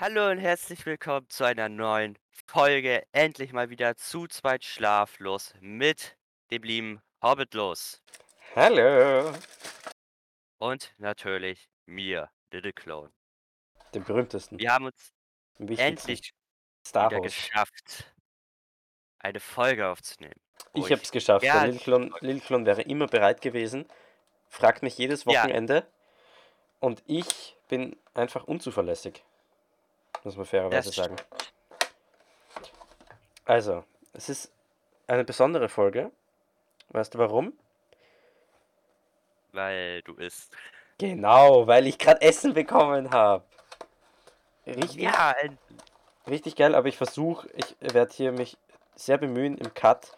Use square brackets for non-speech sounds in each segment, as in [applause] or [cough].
Hallo und herzlich willkommen zu einer neuen Folge. Endlich mal wieder zu zweit schlaflos mit dem lieben Hobbitlos. Hallo. Und natürlich mir, Little Clone. Dem berühmtesten. Wir haben uns endlich Star wieder geschafft, eine Folge aufzunehmen. Ich habe es geschafft. Ja, Little Clone, Little Clone wäre immer bereit gewesen. Fragt mich jedes Wochenende. Ja. Und ich bin einfach unzuverlässig. Muss man fairerweise sagen. Also, es ist eine besondere Folge. Weißt du warum? Weil du isst. Genau, weil ich gerade Essen bekommen habe. Richtig, ja, richtig geil, aber ich versuche, ich werde hier mich sehr bemühen im Cut.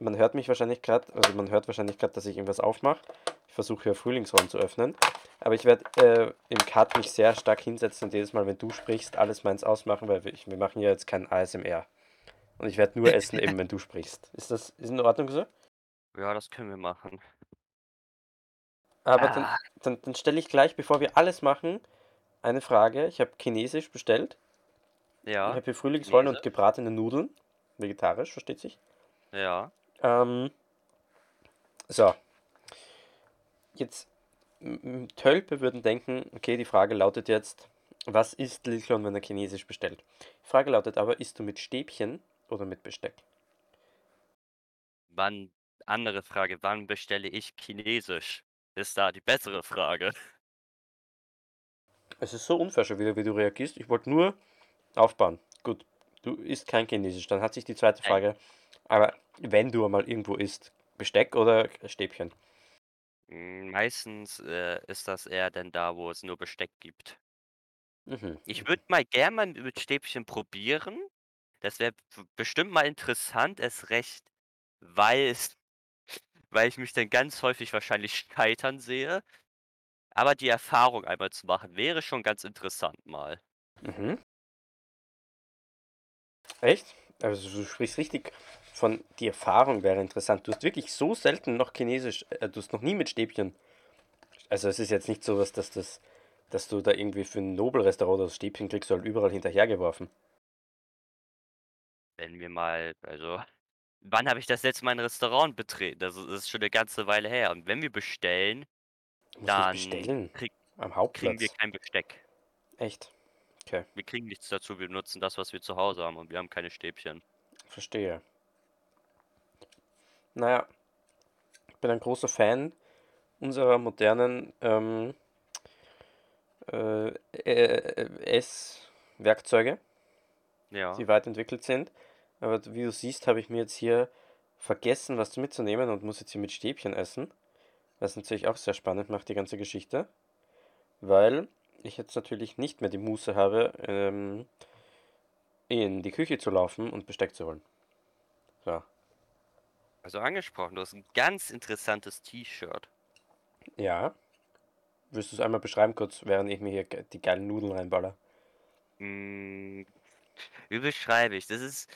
Man hört mich wahrscheinlich gerade, also man hört wahrscheinlich gerade, dass ich irgendwas aufmache. Ich versuche hier Frühlingsraum zu öffnen. Aber ich werde äh, im Cut mich sehr stark hinsetzen und jedes Mal, wenn du sprichst, alles meins ausmachen, weil wir, wir machen ja jetzt kein ASMR. Und ich werde nur [laughs] essen, eben wenn du sprichst. Ist das ist in Ordnung so? Ja, das können wir machen. Aber ah. dann, dann, dann stelle ich gleich, bevor wir alles machen, eine Frage. Ich habe Chinesisch bestellt. Ja. Ich habe hier Frühlingsrollen und gebratene Nudeln. Vegetarisch, versteht sich? Ja. Ähm, so. Jetzt Tölpe würden denken, okay, die Frage lautet jetzt, was isst Lilchlon, wenn er Chinesisch bestellt? Die Frage lautet aber, isst du mit Stäbchen oder mit Besteck? Wann, andere Frage, wann bestelle ich Chinesisch? Ist da die bessere Frage. Es ist so unfair schon wieder, wie du reagierst. Ich wollte nur aufbauen. Gut, du isst kein Chinesisch. Dann hat sich die zweite Frage. Aber wenn du einmal irgendwo isst, Besteck oder Stäbchen? Hm, meistens, äh, ist das eher denn da, wo es nur Besteck gibt. Mhm, Ich würde mal gern mal mit Stäbchen probieren. Das wäre bestimmt mal interessant, erst recht, weil es [laughs] weil ich mich dann ganz häufig wahrscheinlich scheitern sehe. Aber die Erfahrung einmal zu machen, wäre schon ganz interessant mal. Mhm. Echt? Also du sprichst richtig von die Erfahrung wäre interessant. Du hast wirklich so selten noch Chinesisch, äh, du hast noch nie mit Stäbchen. Also es ist jetzt nicht so was, dass das, dass du da irgendwie für ein Nobelrestaurant das Stäbchen kriegst, halt überall hinterhergeworfen. Wenn wir mal, also, wann habe ich das letzte Mal ein Restaurant betreten? Das ist, schon eine ganze Weile her. Und wenn wir bestellen, dann bestellen? Krieg, kriegen wir kein Besteck. Echt? Okay. Wir kriegen nichts dazu, wir nutzen das, was wir zu Hause haben und wir haben keine Stäbchen. Verstehe. Naja, ich bin ein großer Fan unserer modernen ähm, äh, äh, Esswerkzeuge, Ja. die weit entwickelt sind. Aber wie du siehst, habe ich mir jetzt hier vergessen, was mitzunehmen und muss jetzt hier mit Stäbchen essen. Was natürlich auch sehr spannend macht, die ganze Geschichte. Weil ich jetzt natürlich nicht mehr die Muße habe, ähm, in die Küche zu laufen und Besteck zu holen. So. Also angesprochen, du hast ein ganz interessantes T-Shirt. Ja. Willst du es einmal beschreiben kurz, während ich mir hier die geilen Nudeln reinballer? Hm, wie beschreibe ich? Das ist.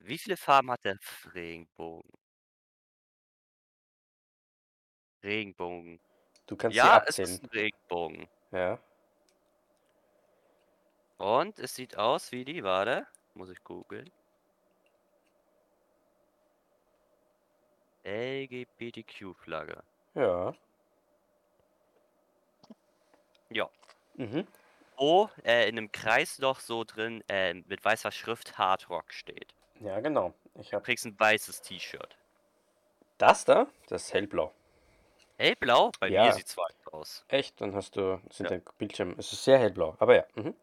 Wie viele Farben hat der Regenbogen? Regenbogen. Du kannst sie Ja, es ist ein Regenbogen. Ja. Und es sieht aus wie die, warte, muss ich googeln. LGBTQ-Flagge. Ja. Ja. Mhm. Wo äh, in einem Kreis noch so drin äh, mit weißer Schrift Hard Rock steht. Ja, genau. Ich hab... Du kriegst ein weißes T-Shirt. Das da? Das ist hellblau. Hellblau? Bei ja. mir sieht es weiß aus. Echt? Dann hast du, sind ja. dein Bildschirm, es ist sehr hellblau, aber ja. Mhm.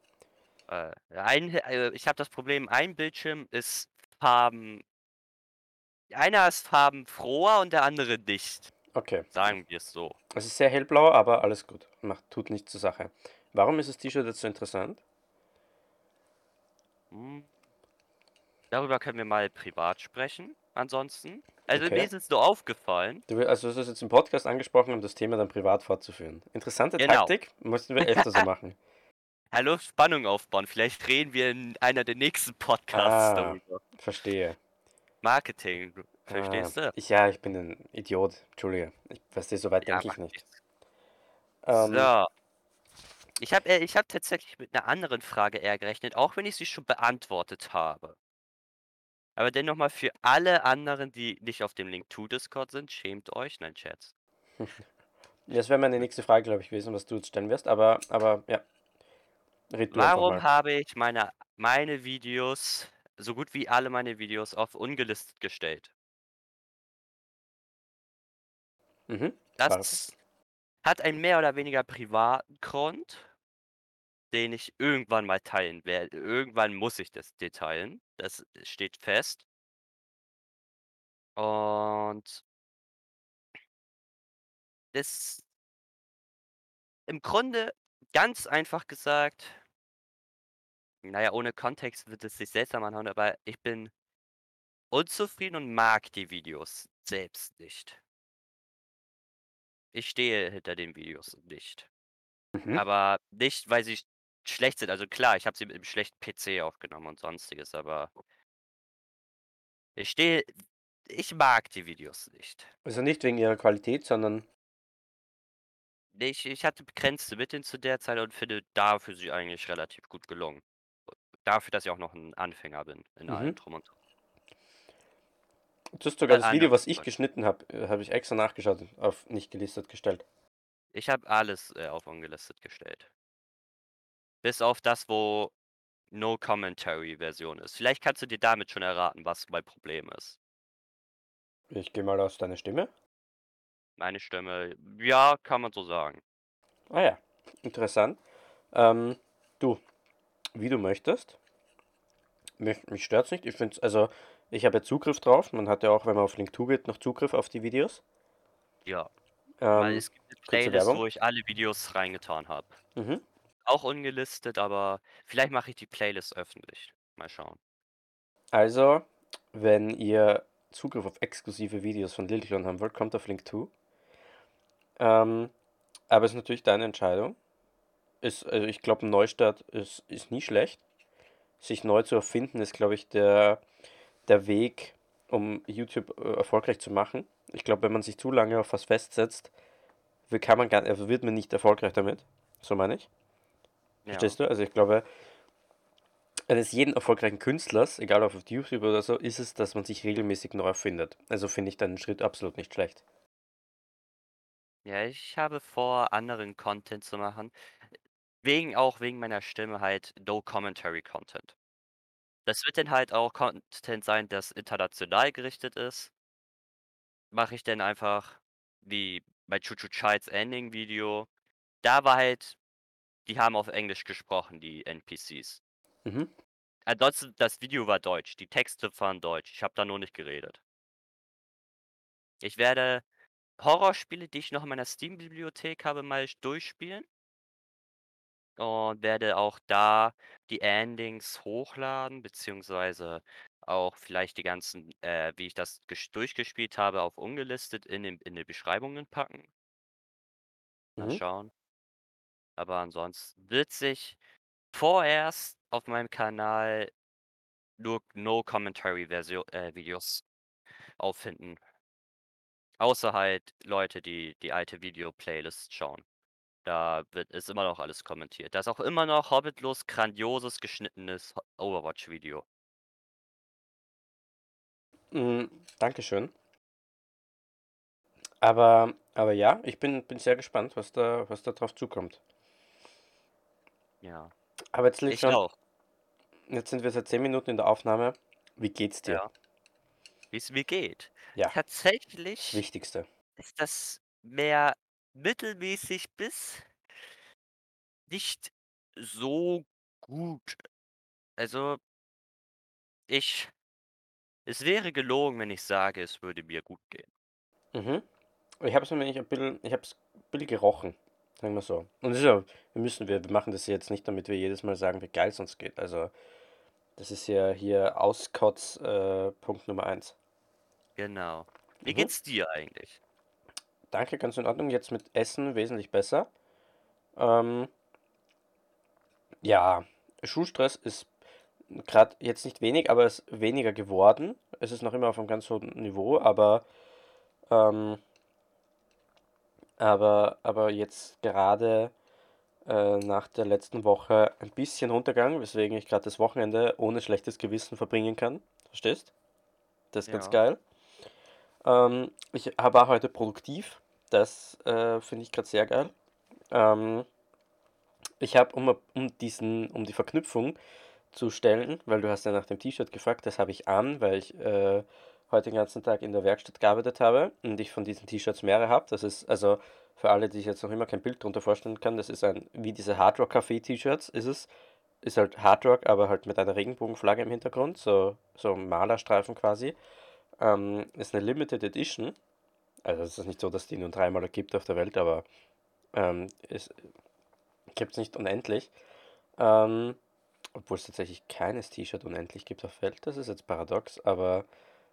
Äh, ein, äh, ich habe das Problem, ein Bildschirm ist Farben einer ist farbenfroher und der andere nicht. Okay. Sagen wir es so. Es ist sehr hellblau, aber alles gut. Macht, tut nichts zur Sache. Warum ist das T-Shirt jetzt so interessant? Hm. Darüber können wir mal privat sprechen. Ansonsten. Also okay. mir ist es nur aufgefallen. Du, also du hast jetzt im Podcast angesprochen, um das Thema dann privat fortzuführen. Interessante genau. Taktik, müssten wir öfter so machen. [laughs] [laughs] Hallo, Spannung aufbauen. Vielleicht reden wir in einer der nächsten Podcasts ah, darüber. Verstehe. Marketing, verstehst ah, du? Ich, ja, ich bin ein Idiot. Entschuldige. Ich verstehe, so weit ja, denke ich nicht. Ähm, so. Ich habe äh, ich habe tatsächlich mit 'ner anderen Frage eher gerechnet, auch wenn ich sie schon beantwortet habe. Aber dennoch mal für alle anderen, die nicht auf dem Link to Discord sind, schämt euch. Nein, Scherz. [laughs] Das wäre meine nächste Frage, glaube ich, gewesen, was du jetzt stellen wirst, aber aber ja. Red Warum habe ich meine meine Videos, so gut wie alle meine Videos auf ungelistet gestellt? Mhm. Das hat einen mehr oder weniger privaten Grund, den ich irgendwann mal teilen werde. Irgendwann muss ich das dir teilen. Das steht fest. Und das im Grunde ganz einfach gesagt na ja, ohne Kontext wird es sich seltsam anhören, aber ich bin unzufrieden und mag die Videos selbst nicht. Ich stehe hinter den Videos nicht. Mhm. Aber nicht, weil sie schlecht sind. Also klar, ich habe sie mit 'nem schlechten PC aufgenommen und Sonstiges, aber ich stehe ich mag die Videos nicht. Also nicht wegen ihrer Qualität, sondern ich ich hatte begrenzte Mittel zu der Zeit und finde dafür sie eigentlich relativ gut gelungen. Dafür, dass ich auch noch 'n Anfänger bin in allem Mhm. drum und dran. Du hast sogar das Video, was ich geschnitten habe, äh, habe ich extra nachgeschaut, auf nicht gelistet gestellt. Ich habe alles, äh, auf ungelistet gestellt. Bis auf das, wo No Commentary Version ist. Vielleicht kannst du dir damit schon erraten, was mein Problem ist. Ich gehe mal aus deiner Stimme. Meine Stimme, ja, kann man so sagen. Ah ja, interessant. Ähm, du, wie du möchtest. Mich, mich stört's nicht. Ich finde also ich habe ja Zugriff drauf. Man hat ja auch, wenn man auf Link2 geht, noch Zugriff auf die Videos. Ja. Ähm, Weil es gibt 'ne Playlist, wo ich alle Videos reingetan habe. Mhm. Auch ungelistet, aber vielleicht mache ich die Playlist öffentlich. Mal schauen. Also, wenn ihr Zugriff auf exklusive Videos von Lilclon haben wollt, kommt auf Link2. Ähm, aber es ist natürlich deine Entscheidung. Ist, also ich glaube, ein Neustart ist, ist nie schlecht. Sich neu zu erfinden, ist, glaube ich, der, der Weg, um YouTube äh, erfolgreich zu machen. Ich glaube, wenn man sich zu lange auf was festsetzt, wird, kann man gar, also wird man nicht erfolgreich damit. So meine ich. Ja. Verstehst du? Also ich glaube, eines jeden erfolgreichen Künstlers, egal ob auf YouTube oder so, ist es, dass man sich regelmäßig neu erfindet. Also finde ich deinen Schritt absolut nicht schlecht. Ja, ich habe vor, anderen Content zu machen. Wegen auch wegen meiner Stimme halt No Commentary Content. Das wird dann halt auch Content sein, das international gerichtet ist. Mache ich dann einfach wie bei Chuchu Chides Ending Video. Da war halt die haben auf Englisch gesprochen, die NPCs. Mhm. Ansonsten, das Video war deutsch, die Texte waren deutsch. Ich habe da nur nicht geredet. Ich werde Horrorspiele, die ich noch in meiner Steam-Bibliothek habe, mal durchspielen. Und werde auch da die Endings hochladen, beziehungsweise auch vielleicht die ganzen, äh, wie ich das durchgespielt habe, auf ungelistet in den in die Beschreibungen packen. Mal Mhm. schauen. Aber ansonsten wird sich vorerst auf meinem Kanal nur No Commentary Version äh, Videos auffinden. Außer halt Leute, die die alte Video-Playlist schauen. Da wird ist immer noch alles kommentiert. Da ist auch immer noch Hobbitlos grandioses geschnittenes Overwatch-Video. Hm, dankeschön. Aber aber ja, ich bin bin sehr gespannt, was da was da drauf zukommt. Ja. Aber jetzt Ich schon auch. jetzt sind wir seit 10 Minuten in der Aufnahme. Wie geht's dir? Ja. Wie's mir geht? Ja. Das Tatsächlich Wichtigste. ist das mehr mittelmäßig bis nicht so gut. Also ich es wäre gelogen, wenn ich sage, es würde mir gut gehen. Mhm. Ich habe es nämlich ein bisschen ich habe es ein bisschen gerochen, sagen wir so. Und das ist ja wir müssen wir wir machen das jetzt nicht, damit wir jedes Mal sagen, wie geil es uns geht. Also, das ist ja hier Auskotz, äh, Punkt Nummer 1. Genau. Wie Mhm. geht's dir eigentlich? Danke, ganz in Ordnung. Jetzt mit Essen wesentlich besser. Ähm ja, Schulstress ist gerade jetzt nicht wenig, aber es ist weniger geworden. Es ist noch immer auf einem ganz hohen Niveau, aber ähm aber aber jetzt gerade äh, nach der letzten Woche ein bisschen runtergegangen, weswegen ich gerade das Wochenende ohne schlechtes Gewissen verbringen kann. Verstehst? Das ist ganz geil. Ähm, ich war heute produktiv. Das äh, finde ich gerade sehr geil. Ähm, ich habe, um, um, um die Verknüpfung zu stellen, weil du hast ja nach dem T-Shirt gefragt, das habe ich an, weil ich äh, heute den ganzen Tag in der Werkstatt gearbeitet habe und ich von diesen T-Shirts mehrere habe. Das ist also für alle, die ich jetzt noch immer kein Bild darunter vorstellen kann, das ist ein, wie diese Hard Rock Café T-Shirts ist es. Ist halt Hard Rock, aber halt mit einer Regenbogenflagge im Hintergrund, so, so Malerstreifen quasi. Ähm, ist eine Limited Edition. Also es ist nicht so, dass die nur dreimal gibt auf der Welt, aber ähm, es gibt es nicht unendlich. Ähm, obwohl es tatsächlich keines T-Shirt unendlich gibt auf Welt, das ist jetzt paradox, aber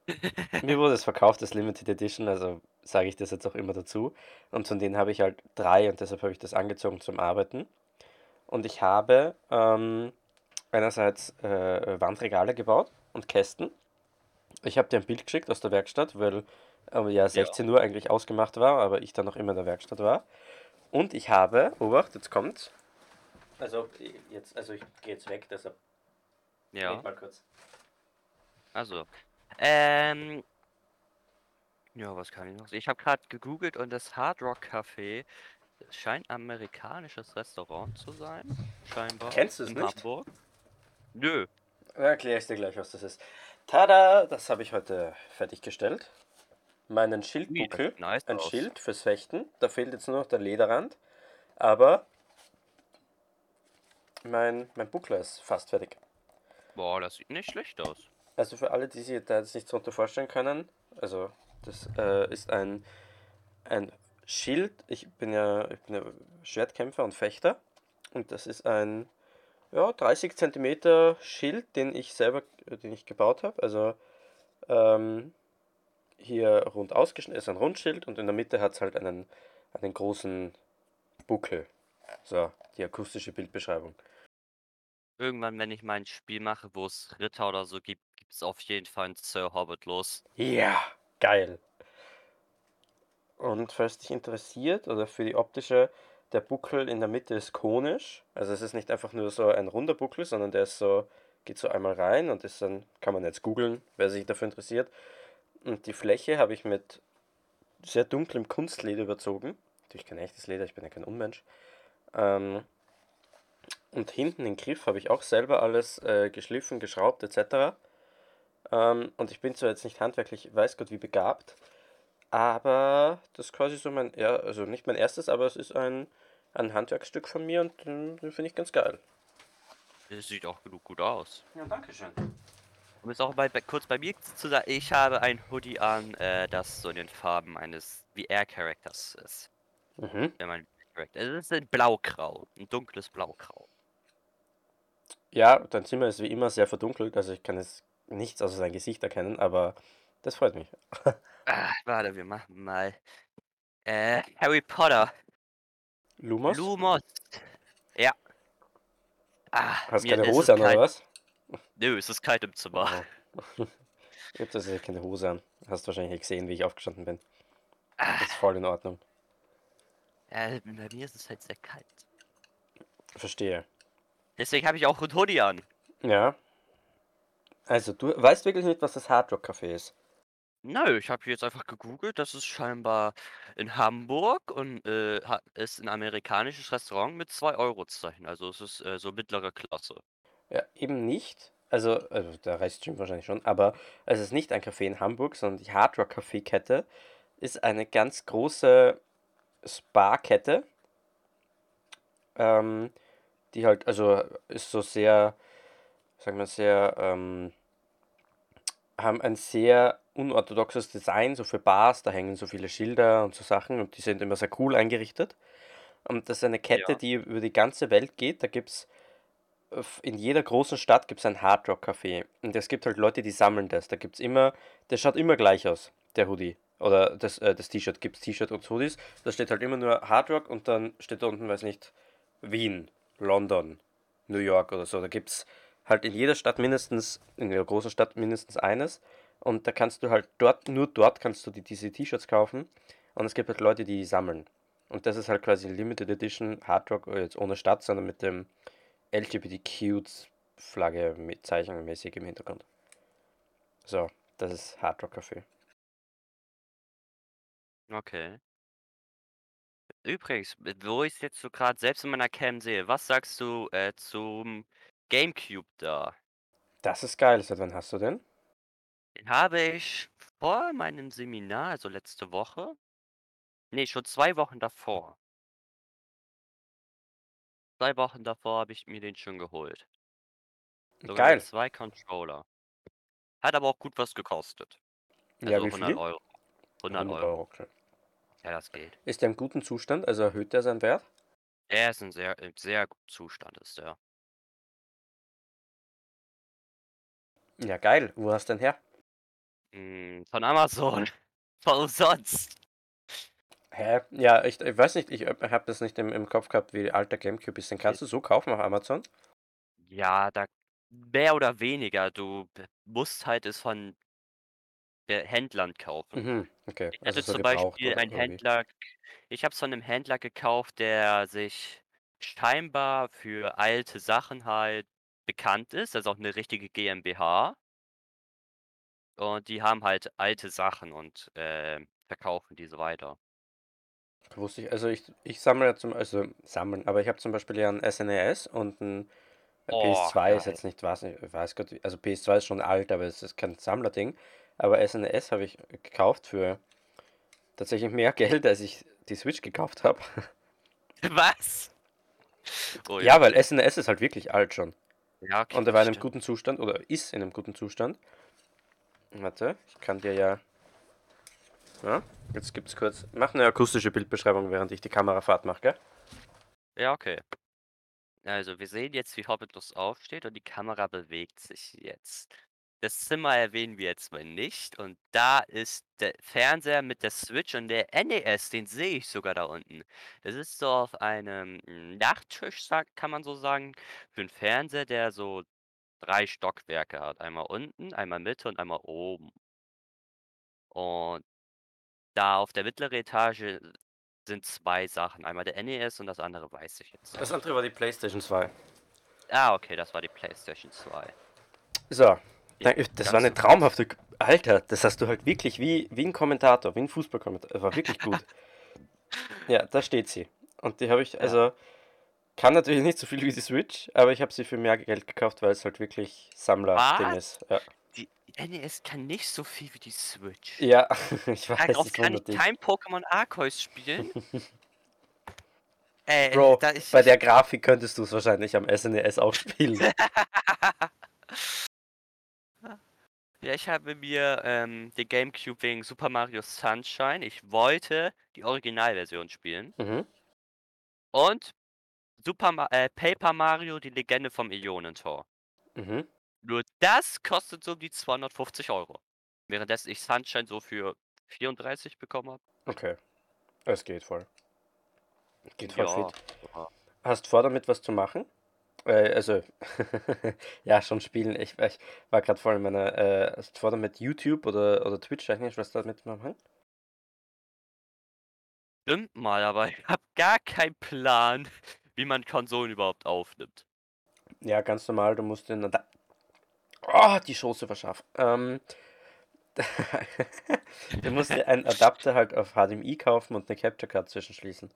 [laughs] mir wurde es verkauft als Limited Edition, also sage ich das jetzt auch immer dazu. Und von denen habe ich halt drei und deshalb habe ich das angezogen zum Arbeiten. Und ich habe ähm, einerseits äh, Wandregale gebaut und Kästen. Ich habe dir ein Bild geschickt aus der Werkstatt, weil äh, ja 16 Uhr eigentlich ausgemacht war, aber ich dann noch immer in der Werkstatt war. Und ich habe, obacht, jetzt kommt's. Also jetzt, also ich gehe jetzt weg, deshalb. Ja. mal kurz. Also, ähm, ja, was kann ich noch? Ich habe gerade gegoogelt und das Hard Rock Café scheint ein amerikanisches Restaurant zu sein. Scheinbar. Kennst du es nicht? Hamburg. Nö. Erkläre ich dir gleich, was das ist. Tada! Das habe ich heute fertiggestellt. Meinen Schildbuckel. Nice ein aus. Schild fürs Fechten. Da fehlt jetzt nur noch der Lederrand. Aber mein, mein Buckler ist fast fertig. Boah, das sieht nicht schlecht aus. Also für alle, die sich da jetzt nicht so unter vorstellen können, also das äh, ist ein, ein Schild. Ich bin ja, ich bin ja Schwertkämpfer und Fechter. Und das ist ein ja, 30 cm Schild, den ich selber, den ich gebaut habe. Also ähm, hier rund ausgeschnitten ist ein Rundschild und in der Mitte hat es halt einen, einen großen Buckel. So, die akustische Bildbeschreibung. Irgendwann, wenn ich mein Spiel mache, wo es Ritter oder so gibt, gibt es auf jeden Fall ein Sir Hobbit los. Ja, geil. Und falls dich interessiert, oder für die optische, der Buckel in der Mitte ist konisch. Also es ist nicht einfach nur so ein runder Buckel, sondern der ist so, geht so einmal rein und ist dann, kann man jetzt googeln, wer sich dafür interessiert. Und die Fläche habe ich mit sehr dunklem Kunstleder überzogen. Natürlich kein echtes Leder, ich bin ja kein Unmensch. Ähm, und hinten den Griff habe ich auch selber alles äh, geschliffen, geschraubt etc. Ähm, und ich bin zwar jetzt nicht handwerklich, weiß Gott wie begabt, aber das ist quasi so mein, ja, also nicht mein erstes, aber es ist ein, ein Handwerksstück von mir und den, den finde ich ganz geil. Es sieht auch genug gut aus. Ja, danke schön. Um es auch mal bei, kurz bei mir zu sagen, ich habe ein Hoodie an, äh, das so in den Farben eines VR-Charakters ist. Mhm. Wenn man es ist ein Blaugrau, ein dunkles Blaugrau. Ja, dein Zimmer ist wie immer sehr verdunkelt, also ich kann jetzt nichts außer sein Gesicht erkennen, aber das freut mich. [laughs] Ah, warte, wir machen mal. Äh, Harry Potter. Lumos? Lumos. Ja. Ah, Hast keine Hose an, oder was? Nö, es ist kalt im Zimmer. Oh. ich hab tatsächlich keine Hose an. Hast wahrscheinlich gesehen, wie ich aufgestanden bin. Ah. Das ist voll in Ordnung. Ja, bei mir ist es halt sehr kalt. Verstehe. Deswegen habe ich auch ein Hoodie an. Ja. Also, du weißt wirklich nicht, was das Hard Rock Café ist. Nö, ich habe jetzt einfach gegoogelt. Das ist scheinbar in Hamburg und äh, ist ein amerikanisches Restaurant mit 2 Euro Zeichen. Also es ist äh, so mittlere Klasse. Ja, eben nicht. Also, also der Rest stimmt wahrscheinlich schon, aber es ist nicht ein Café in Hamburg, sondern die Hard Rock Café Kette ist eine ganz große Spa-Kette. Ähm, die halt, also ist so sehr, sagen wir sehr, ähm, haben ein sehr unorthodoxes Design, so für Bars, da hängen so viele Schilder und so Sachen und die sind immer sehr cool eingerichtet. Und das ist eine Kette, Ja. die über die ganze Welt geht. Da gibt es in jeder großen Stadt gibt es ein Hardrock Café. Und es gibt halt Leute, die sammeln das. Da gibt es immer, der schaut immer gleich aus, der Hoodie. Oder das, äh, das T-Shirt, gibt es T-Shirt und Hoodies. Da steht halt immer nur Hardrock und dann steht da unten, weiß nicht, Wien, London, New York oder so. Da gibt es halt in jeder Stadt mindestens, in der großen Stadt mindestens eines. Und da kannst du halt dort, nur dort kannst du die, diese T-Shirts kaufen. Und es gibt halt Leute, die sammeln. Und das ist halt quasi Limited Edition Hard Rock, äh, jetzt ohne Stadt, sondern mit dem LGBTQ-Flagge mit zeichenmäßig im Hintergrund. So, das ist Hard Rock Café. Okay. Übrigens, wo ich jetzt so gerade selbst in meiner Cam sehe, was sagst du äh, zum Gamecube da? Das ist geil. Seit wann hast du den? Den habe ich vor meinem Seminar, also letzte Woche. Ne, schon zwei Wochen davor. Zwei Wochen davor habe ich mir den schon geholt. Sogar Geil. mit zwei Controller. Hat aber auch gut was gekostet. Also ja, wie 100 viel? Euro. 100, 100 Euro. Okay. Ja, das geht. Ist der im guten Zustand? Also erhöht er seinen Wert? Er ist in sehr, in sehr gutem Zustand, ist er. Ja, geil. Wo hast du denn her? Hm, von Amazon. [laughs] Von umsonst. Hä? Ja, ich, ich weiß nicht, ich habe das nicht im, im Kopf gehabt, wie alter Gamecube ist. Den kannst du so kaufen auf Amazon? Ja, da mehr oder weniger. Du musst halt es von Händlern kaufen. Mhm, okay. Also so zum Beispiel einen Händler ich habe es von einem Händler gekauft, der sich scheinbar für alte Sachen halt bekannt ist, also auch eine richtige GmbH. Und die haben halt alte Sachen und, äh, verkaufen diese weiter. Wusste ich, also ich, ich sammle ja zum, also sammeln, aber ich habe zum Beispiel ja ein SNES und ein Oh, PS2 ist jetzt nicht, weiß nicht, weiß Gott, also PS2 ist schon alt, aber es ist kein Sammlerding. Aber SNES habe ich gekauft für tatsächlich mehr [laughs] Geld, als ich die Switch gekauft habe. [laughs] Was? Oh, ja, weil SNES ist halt wirklich alt schon. Ja, okay, Und er war in einem guten Zustand oder ist in einem guten Zustand. Warte, ich kann dir ja. Ja, jetzt gibt's kurz. Mach eine akustische Bildbeschreibung, während ich die Kamerafahrt mache, gell? Ja, okay. Also, wir sehen jetzt, wie Hobbitus aufsteht und die Kamera bewegt sich jetzt. Das Zimmer erwähnen wir jetzt mal nicht. Und da ist der Fernseher mit der Switch und der NES, den sehe ich sogar da unten. Das ist so auf einem hm, Nachttisch, kann man so sagen, für einen Fernseher, der so drei Stockwerke hat. Einmal unten, einmal Mitte und einmal oben. Und da auf der mittleren Etage sind zwei Sachen. Einmal der NES und das andere weiß ich jetzt Das andere war die PlayStation 2. Ah, okay, das war die PlayStation 2. So, das war eine traumhafte. Alter, das hast du halt wirklich wie, wie ein Kommentator, wie ein Fußballkommentator. War wirklich gut. [laughs] ja, da steht sie. Und die habe ich, also, kann natürlich nicht so viel wie die Switch, aber ich habe sie für mehr Geld gekauft, weil es halt wirklich Sammler-Ding ist. Ja. Die NES kann nicht so viel wie die Switch. Ja, [laughs] ich weiß. Darauf kann ich kein Pokémon Arceus spielen. [laughs] äh, Bro, bei der Grafik könntest du es wahrscheinlich am SNES auch spielen. [laughs] Ja, ich habe mir ähm, den Gamecube wegen Super Mario Sunshine. Ich wollte die Originalversion spielen. Mhm. Und Super Ma äh, Paper Mario, die Legende vom Ionentor. Mhm. Nur das kostet so die 250 Euro. Währenddessen ich Sunshine so für 34 bekommen habe. Okay. Es geht voll. Geht voll ja, fit. Hast vor, damit was zu machen? Äh, also, [laughs] ja, schon spielen. Ich, ich war gerade voll in meiner, äh, vor mit YouTube oder, oder Twitch eigentlich, was da mitmachen? Stimmt mal, aber [laughs] ich habe gar keinen Plan, wie man Konsolen überhaupt aufnimmt. Ja, ganz normal, du musst den. Oh, die Schoße verschaffen. Ähm, [laughs] du musst dir einen Adapter halt auf HDMI kaufen und eine Capture Card zwischenschließen.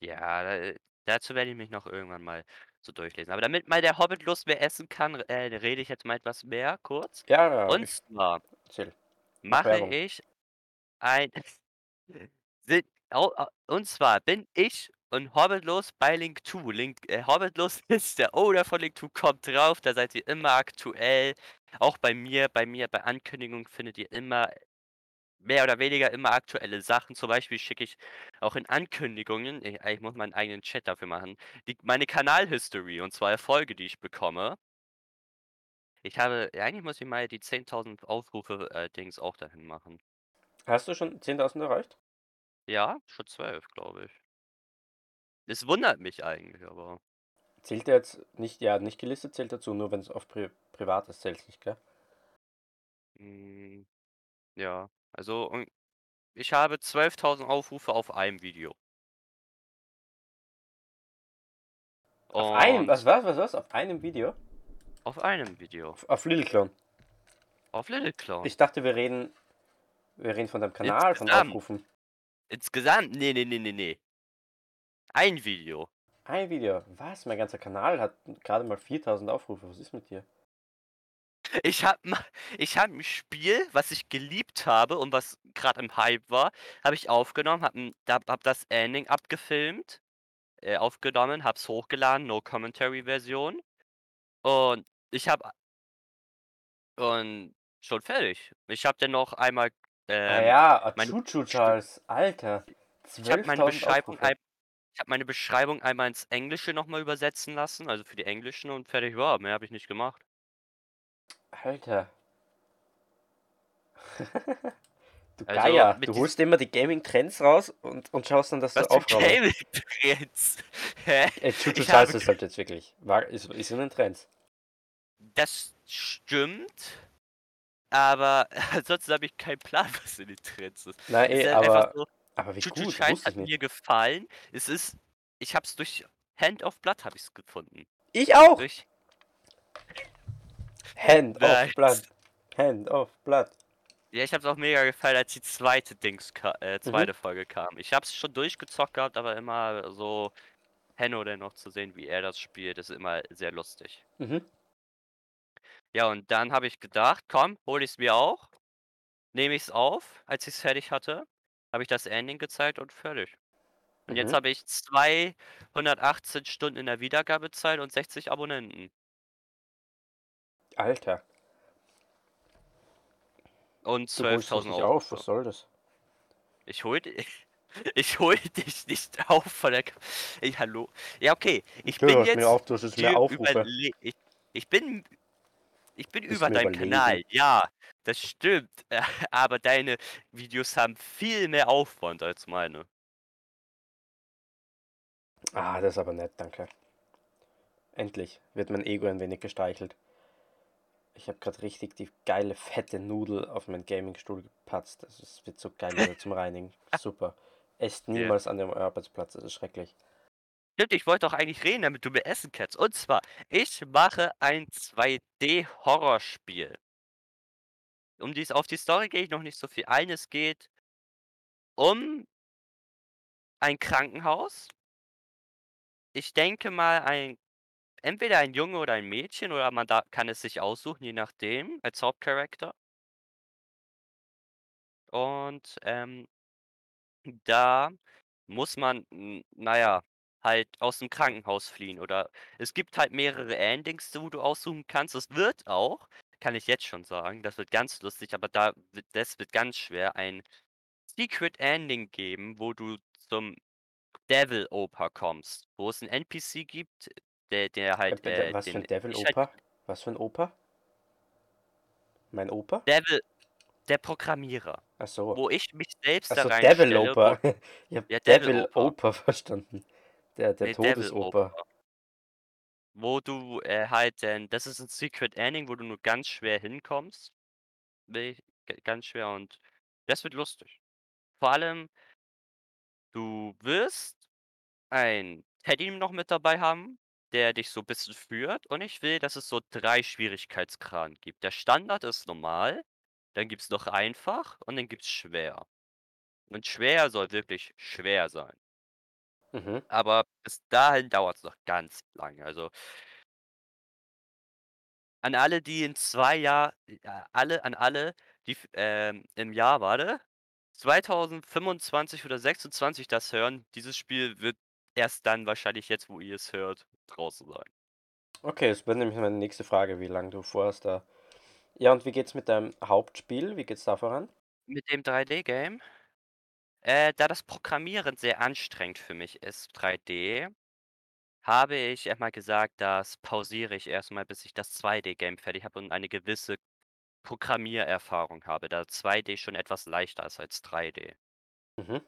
Ja, äh, Dazu werde ich mich noch irgendwann mal so durchlesen. Aber damit mal der Hobbit Lust mehr essen kann, äh, rede ich jetzt mal etwas mehr kurz. Ja, ja. Und zwar Erzähl. mache ich ein. [laughs] und zwar bin ich und Hobbitlos bei Link 2. Link, äh, Hobbitlos [laughs] ist der Oder von Link 2, kommt drauf, da seid ihr immer aktuell. Auch bei mir, bei mir, bei Ankündigungen findet ihr immer mehr oder weniger immer aktuelle Sachen. Zum Beispiel schicke ich auch in Ankündigungen, ich, ich muss meinen eigenen Chat dafür machen, die, meine Kanal-History und zwar Erfolge, die ich bekomme. Ich habe, eigentlich muss ich mal die 10.000 Aufrufe-Dings äh, auch dahin machen. Hast du schon 10.000 erreicht? Ja, schon 12, glaube ich. Es wundert mich eigentlich, aber. Zählt er jetzt nicht, ja, nicht gelistet zählt dazu, nur wenn es auf Pri privat ist, zählt nicht, gell? Mm, ja. Also, Ich habe 12.000 Aufrufe auf einem Video. Auf einem? Was, was, was, was? Auf einem Video? Auf einem Video. Auf, auf Little Clown. Auf Little Clown. Ich dachte, wir reden. Wir reden von deinem Kanal, Insgesamt. von Aufrufen. Insgesamt? Nee, nee, nee, nee, nee. Ein Video. Ein Video. Was? Mein ganzer Kanal hat gerade mal 4000 Aufrufe. Was ist mit dir? Ich habe ich hab ein Spiel, was ich geliebt habe und was gerade im Hype war, habe ich aufgenommen, habe hab das Ending abgefilmt, äh, aufgenommen, hab's hochgeladen, No Commentary Version. Und ich habe und schon fertig. Ich habe dann noch einmal Ah ähm, ja, meine Achuchu Stu Charles, Alter. ich habe meine 12.000 Beschreibung ein ich habe meine Beschreibung einmal ins Englische noch mal übersetzen lassen, also für die Englischen und fertig war. Mehr habe ich nicht gemacht. Alter. [laughs] Du Also, Geier, du holst immer die Gaming-Trends raus und, und schaust dann, dass du aufraubst. Gaming-Trends? [laughs] Hä? Äh, Chuchu habe ist halt jetzt wirklich. War, ist, ist in den Trends. Das stimmt, aber [laughs] ansonsten habe ich keinen Plan, was in den Trends ist. Es eh, ist halt aber, so, aber wie Chuchu gut, wusste hat ich mir gefallen. Es ist ich habe es durch Hand of Blood habe ich's gefunden. Ich auch! Durch Hand of. Blood. Hand of Blood. Ja, ich habe es auch mega gefallen, als die zweite Dings äh, Mhm. zweite Folge kam. Ich habe es schon durchgezockt gehabt, aber immer so Henno dann noch zu sehen, wie er das spielt, ist immer sehr lustig. Mhm. Ja, und dann habe ich gedacht: „Komm, hole ich's mir auch.“ Nehme ich's auf. Als ich's fertig hatte, habe ich das Ending gezeigt und fertig. Und jetzt Mhm. habe ich 218 Stunden in der Wiedergabezeit und 60 Abonnenten. Alter. Und Du holst mich 12.000 nicht auf, was soll das? Ich hole di [laughs] ich hole dich nicht [laughs] auf von der ey, hallo? Ja, okay, ich Du bin hörst mir jetzt auf, du hast jetzt mehr dir Aufrufe. ich ich bin ich bin Bist über mir deinem überlegen. Kanal, ja, das stimmt, äh, [laughs] aber deine Videos haben viel mehr Aufwand als meine. Ah, das ist aber nett, danke. Endlich wird mein Ego ein wenig gestreichelt. Ich habe gerade richtig die geile, fette Nudel auf meinen Gaming-Stuhl gepatzt. Das ist, wird so geil zum Reinigen. [laughs] Super. Esst niemals an dem Arbeitsplatz, das ist schrecklich. Stimmt, ich wollte doch eigentlich reden, damit du mir essen kannst. Und zwar, ich mache ein 2D-Horrorspiel. Um dies auf die Story gehe ich noch nicht so viel ein. Es geht um ein Krankenhaus. Ich denke mal, ein entweder ein Junge oder ein Mädchen oder man da kann es sich aussuchen, je nachdem, als Hauptcharakter. Und, ähm da muss man, n na ja, halt aus'm Krankenhaus fliehen oder es gibt halt mehrere Endings, wo du aussuchen kannst. Es wird auch, kann ich jetzt schon sagen, das wird ganz lustig, aber da wird das wird ganz schwer, ein Secret Ending geben, wo du zum Devil Opa kommst, wo es 'n NPC gibt, der der halt, äh, was für den ein Devil halt Opa? Was für ein Opa? Mein Opa? Devil der Programmierer, Ach so. wo ich mich selbst da Also Devil reinstelle, wo Opa. [laughs] Ich habe ja, Devil Opa. [laughs] Verstanden. Der, der Ne, Devil Todesoper. Wo du, äh, halt denn das ist 'n Secret Ending, wo du nur ganz schwer hinkommst. Ganz schwer und das wird lustig. Vor allem du wirst ein Teddy noch mit dabei haben, der dich so bisschen führt und ich will, dass es so 3 Schwierigkeitsgraden gibt. Der Standard ist normal, dann gibt's noch einfach und dann gibt's schwer. Und schwer soll wirklich schwer sein. Mhm. Aber bis dahin dauert's noch ganz lange. Also an alle, die in 2 Jahr äh, alle an alle, die ähm, im Jahr warte, 2025 oder 26 das hören, dieses Spiel wird erst dann wahrscheinlich jetzt, wo ihr es hört, draußen sein. Okay, das wäre nämlich meine nächste Frage, wie lange du vorhast da. Ja, und wie geht's mit deinem Hauptspiel? Wie geht's da voran? Mit dem 3D-Game? Äh, da das Programmieren sehr anstrengend für mich ist, 3D, habe ich einmal gesagt, das pausiere ich erst mal, bis ich das 2D-Game fertig habe und eine gewisse Programmiererfahrung habe, da 2D schon etwas leichter ist als 3D. Mhm.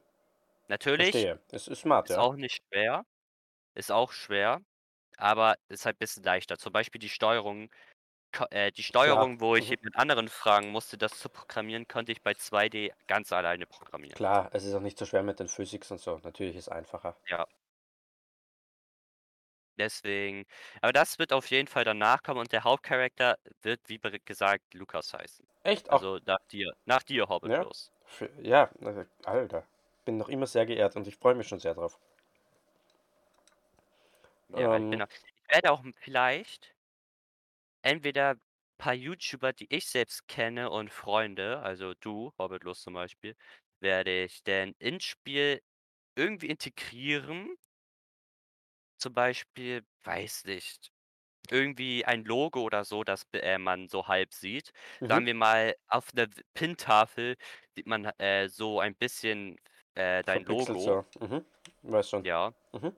Natürlich Verstehe. Es ist smart, ist ja. auch nicht schwer, ist auch schwer, aber ist halt bisschen leichter. Zum Beispiel die Steuerung äh, die Steuerung, wo ich mhm. jemand anderen fragen musste, das zu programmieren, konnte ich bei 2D ganz alleine programmieren. Klar, es ist auch nicht so schwer mit den Physics und so. Natürlich ist es einfacher. Ja. Deswegen aber das wird auf jeden Fall danach kommen und der Hauptcharakter wird, wie gesagt, Lukas heißen. Echt? Auch? Also nach dir, nach dir, Hobbit Ja, los. ja, Alter. Bin noch immer sehr geehrt und ich freue mich schon sehr drauf. Ja, ich bin ähm. ich werde auch vielleicht entweder paar YouTuber, die ich selbst kenne und Freunde, also du, Hobbit los zum Beispiel, werde ich denn ins Spiel irgendwie integrieren. Zum Beispiel, weiß nicht, irgendwie ein Logo oder so, das äh, man so halb sieht. Sagen mhm. wir mal, auf der Pin-Tafel sieht man äh, so ein bisschen äh, dein Logo. so. Mhm. Weiß schon. Ja. Mhm.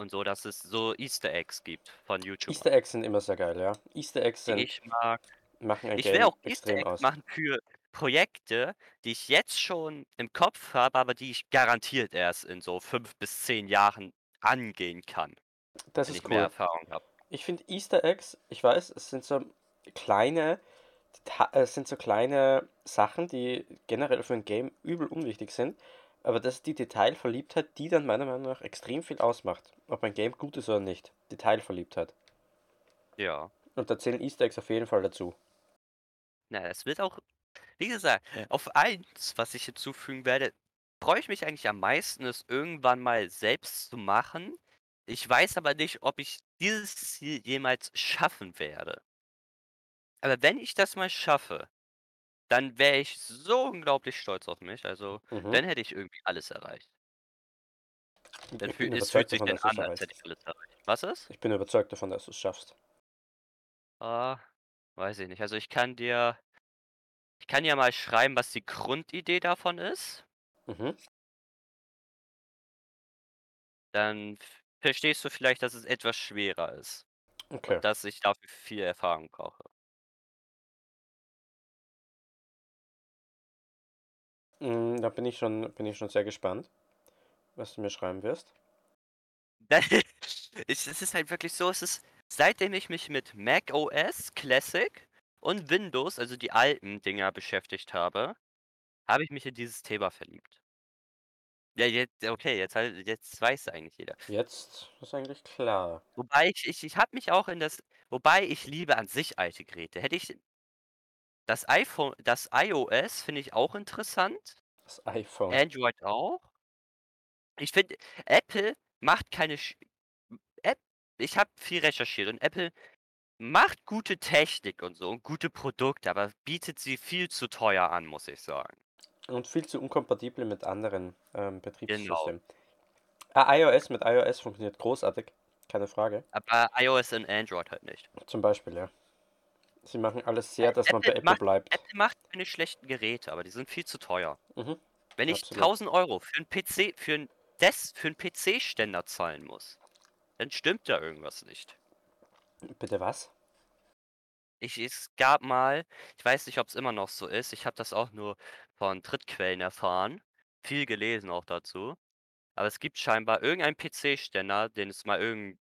Und so, dass es so Easter Eggs gibt von YouTube. Easter Eggs sind immer sehr geil, ja. Easter Eggs sind, ich mag. machen ein Ich will auch Easter Eggs aus. machen für Projekte, die ich jetzt schon im Kopf habe, aber die ich garantiert erst in so fünf bis zehn Jahren angehen kann, Das ist ich mehr Erfahrung habe. Ich finde Easter Eggs, ich weiß, es sind so kleine, es sind so kleine Sachen, die generell für ein Game übel unwichtig sind, aber das ist die Detailverliebtheit, die dann meiner Meinung nach extrem viel ausmacht. Ob ein Game gut ist oder nicht. Detailverliebtheit. Ja. Und da zählen Easter Eggs auf jeden Fall dazu. Na, es wird auch, wie gesagt, auf eins, was ich hinzufügen werde, freue ich mich eigentlich am meisten, es irgendwann mal selbst zu machen. Ich weiß aber nicht, ob ich dieses Ziel jemals schaffen werde. Aber wenn ich das mal schaffe, dann wäre ich so unglaublich stolz auf mich. Also, Mhm. dann hätte ich irgendwie alles erreicht. Dann bin es fühlt sich dann an, als hätte ich alles erreicht. Was ist? Ich bin überzeugt davon, dass du es schaffst. Ah, weiß ich nicht. Also, ich kann dir ich kann ja mal schreiben, was die Grundidee davon ist. Mhm. Dann verstehst du vielleicht, dass es etwas schwerer ist Okay. und dass ich dafür viel Erfahrung brauche. Da bin ich schon bin ich schon sehr gespannt, was du mir schreiben wirst. [laughs] Es ist halt wirklich so, es ist seitdem ich mich mit Mac OS Classic und Windows, also die alten Dinger beschäftigt habe, habe ich mich in dieses Thema verliebt. Ja, jetzt okay, jetzt halt jetzt weiß eigentlich jeder. Jetzt ist eigentlich klar. Wobei ich ich ich habe mich auch in das wobei ich liebe an sich alte Geräte. Hätte ich das iPhone das iOS finde ich auch interessant. Das iPhone. Android auch. Ich finde, Apple macht keine sch App ich habe viel recherchiert und Apple macht gute Technik und so und gute Produkte, aber bietet sie viel zu teuer an, muss ich sagen. Und viel zu unkompatibel mit anderen, ähm, Genau. Betriebssystemen. Ah, iOS mit iOS funktioniert großartig, keine Frage. Aber iOS und Android halt nicht. Zum Beispiel, ja. Sie machen alles sehr, dass man bei Apple macht bleibt. Apple macht keine schlechten Geräte, aber die sind viel zu teuer. Mhm, Wenn ich absolut. 1000 Euro für 'n PC für 'n Des für 'n PC-Ständer zahlen muss, dann stimmt da irgendwas nicht. Bitte was? Ich es gab mal ich weiß nicht, ob es immer noch so ist, ich habe das auch nur von Drittquellen erfahren, viel gelesen auch dazu. Aber es gibt scheinbar irgendeinen PC-Ständer, den es mal irgend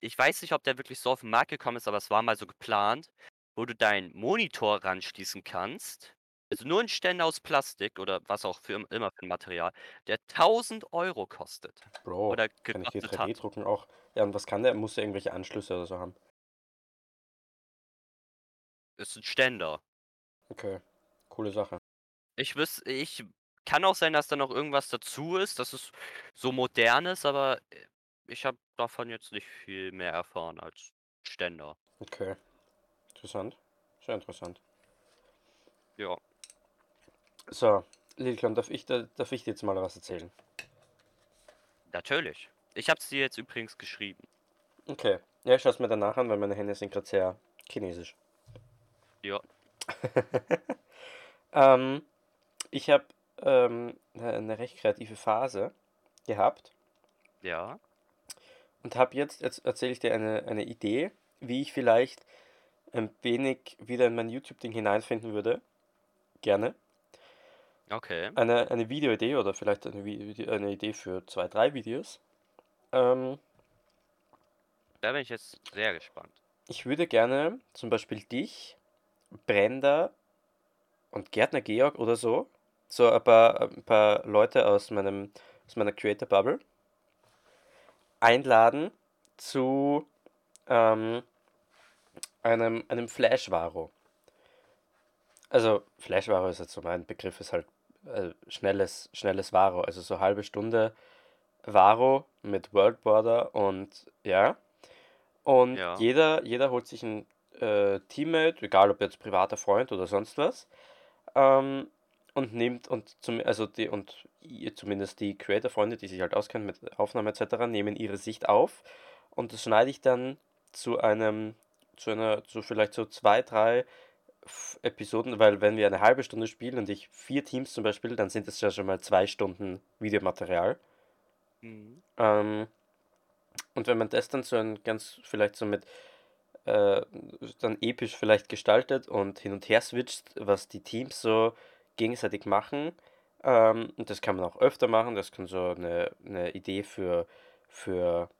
ich weiß nicht, ob der wirklich so auf den Markt gekommen ist, aber es war mal so geplant, wo du deinen Monitor ranschließen kannst. Also nur ein Ständer aus Plastik oder was auch für immer für 'n Material, der 1.000 Euro kostet Bro, oder kann ich hier gekostet hat. 3D drucken auch? Ja, und was kann der? Muss der irgendwelche Anschlüsse oder so haben? Ist 'n Ständer. Okay, coole Sache. Ich wüs ich kann auch sein, dass da noch irgendwas dazu ist, dass es so modern ist, aber, äh, ich habe davon jetzt nicht viel mehr erfahren als Ständer. Okay, interessant. Sehr interessant. Ja. So, Lilcon, darf ich da darf ich dir jetzt mal was erzählen? Natürlich. Ich habe es dir jetzt übrigens geschrieben. Okay. Ja, ich schaue es mir danach an, weil meine Hände sind gerade sehr chinesisch. Ja. [laughs] Ähm, ich habe, ähm, 'ne 'ne recht kreative Phase gehabt Ja. Und habe jetzt jetzt erzähle ich dir eine eine Idee, wie ich vielleicht ein wenig wieder in mein YouTube-Ding hineinfinden würde. Gerne. Okay. Eine eine Videoidee oder vielleicht eine eine Idee für 2, 3 Videos. Ähm Da bin ich jetzt sehr gespannt. ich würde gerne zum Beispiel dich, Brenda und Gärtner Georg oder so, so ein paar, ein paar Leute aus, meinem, aus meiner Creator Bubble, einladen zu ähm, einem, einem Flash-Varo. Also Flash-Varo ist jetzt so mein Begriff, ist halt äh, schnelles, schnelles Varo, also so halbe Stunde Varo mit World Border und ja. Und Ja. jeder, jeder holt sich ein äh, Teammate, egal ob jetzt privater Freund oder sonst was, ähm, und nimmt und zum, also die und zumindest die Creator-Freunde, die sich halt auskennen mit Aufnahme etc., nehmen ihre Sicht auf und das schneide ich dann zu einem, zu einer, zu vielleicht so zwei, drei Episoden, weil wenn wir eine halbe Stunde spielen und ich vier Teams zum Beispiel, dann sind das ja schon mal zwei Stunden Videomaterial. Mhm. Ähm, und wenn man das dann so ein ganz, vielleicht so mit, äh, dann episch vielleicht gestaltet und hin und her switcht, was die Teams so gegenseitig machen, ähm, und das kann man auch öfter machen, das kann so eine, eine Idee für, für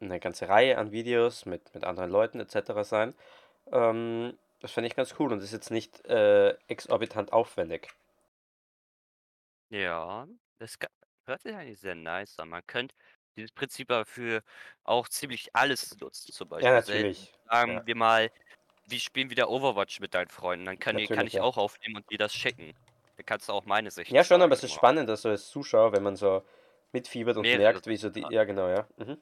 eine ganze Reihe an Videos mit, mit anderen Leuten etc. sein. Ähm, das fände ich ganz cool und ist jetzt nicht äh, exorbitant aufwendig. Ja, das hört sich eigentlich sehr nice an. Man könnte dieses Prinzip dafür auch ziemlich alles nutzen. Zum Ja, Beispiel, natürlich. sagen Ja, wir mal, wir spielen wieder Overwatch mit deinen Freunden. Dann kann, kann ich ja. auch aufnehmen und dir das schicken. Dann kannst du auch meine Sicht Ja, schon, aber es ist spannend, dass so als Zuschauer, wenn man so mitfiebert und Mehrere merkt, wie so die. Ja, genau, ja. Mhm.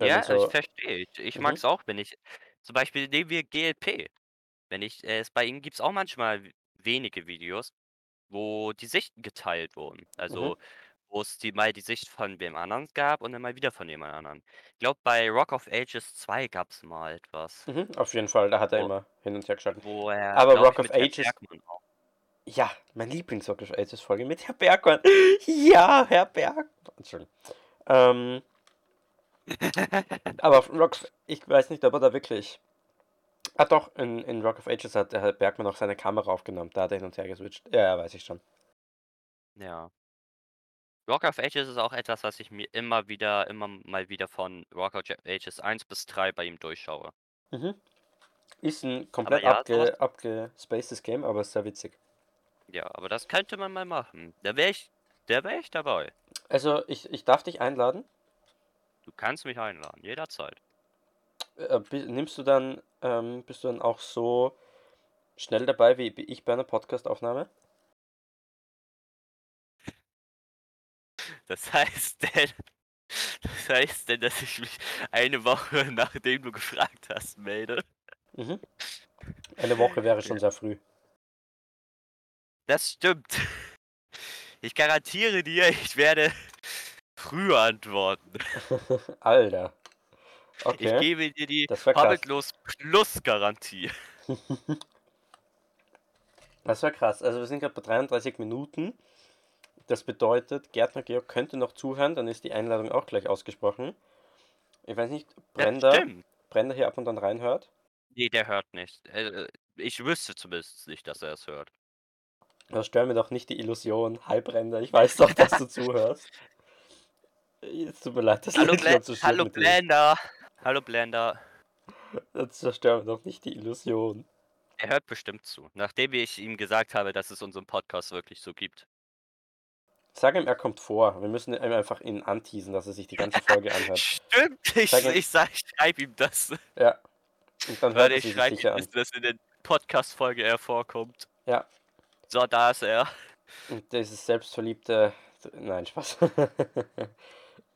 Ja, so. ich verstehe. Ich, ich mag es mhm. auch, wenn ich. Zum Beispiel nehmen wir GLP. Wenn ich, äh, es bei ihm gibt es auch manchmal wenige Videos, wo die Sichten geteilt wurden. Also, Mhm. wo es die mal die Sicht von wem anderen gab und dann mal wieder von jemand anderen. Ich glaube, bei Rock of Ages 2 gab es mal etwas, Mhm, auf jeden Fall, da hat er immer hin und her geschaltet. wo er, Aber Rock of Ages, ja, mein Lieblings-Rock of Ages Folge mit Herr Bergmann. [laughs] Ja, Herr Bergmann. Entschuldigung. Ähm, [laughs] aber Rock, ich weiß nicht, ob er da wirklich Ah doch, in, in Rock of Ages hat Herr Bergmann auch seine Kamera aufgenommen. Da hat er hin und her geswitcht. Ja, ja, weiß ich schon. Ja. Rock of Ages ist auch etwas, was ich mir immer wieder, immer mal wieder von Rock of Ages 1 bis 3 bei ihm durchschaue. Mhm. Ist ein komplett ja, abge, abgespacedes Game, aber sehr witzig. Ja, aber das könnte man mal machen. Da wäre ich, da wäre ich dabei. Also, ich, ich darf dich einladen. Du kannst mich einladen, jederzeit. Äh, nimmst du dann, ähm, bist du dann auch so schnell dabei wie ich bei einer Podcastaufnahme? Das heißt denn, das heißt denn, dass ich mich eine Woche nachdem du gefragt hast melde? Mhm. Eine Woche wäre schon sehr früh. Das stimmt. Ich garantiere dir, ich werde früher antworten. [laughs] Alter. Okay. Ich gebe dir die Hobbitlos Plus Garantie. [laughs] das war krass. Also wir sind gerade bei 33 Minuten. Das bedeutet, Gärtner Georg könnte noch zuhören, dann ist die Einladung auch gleich ausgesprochen. Ich weiß nicht, Brenda, ja, Brenda hier ab und an reinhört? Nee, der hört nicht. Äh, ich wüsste zumindest nicht, dass er es hört. Das stört mir doch nicht die Illusion. Hi Brenda, ich weiß doch, dass du zuhörst. Es tut mir leid, das Hallo, Bla so Hallo Blender. Hallo Blender. Das zerstört doch nicht die Illusion. Er hört bestimmt zu, nachdem ich ihm gesagt habe, dass es unseren Podcast wirklich so gibt. Sag ihm, er kommt vor. Wir müssen ihm einfach ihn anteasen, dass er sich die ganze Folge anhört. [laughs] Stimmt, ich, sag ihm, ich, sag, ich schreibe ihm das. Ja. Und dann hört ich schreibe ihm, an. dass in der Podcast-Folge er vorkommt. Ja. So, da ist er. Und dieses selbstverliebte. Nein, Spaß. [laughs]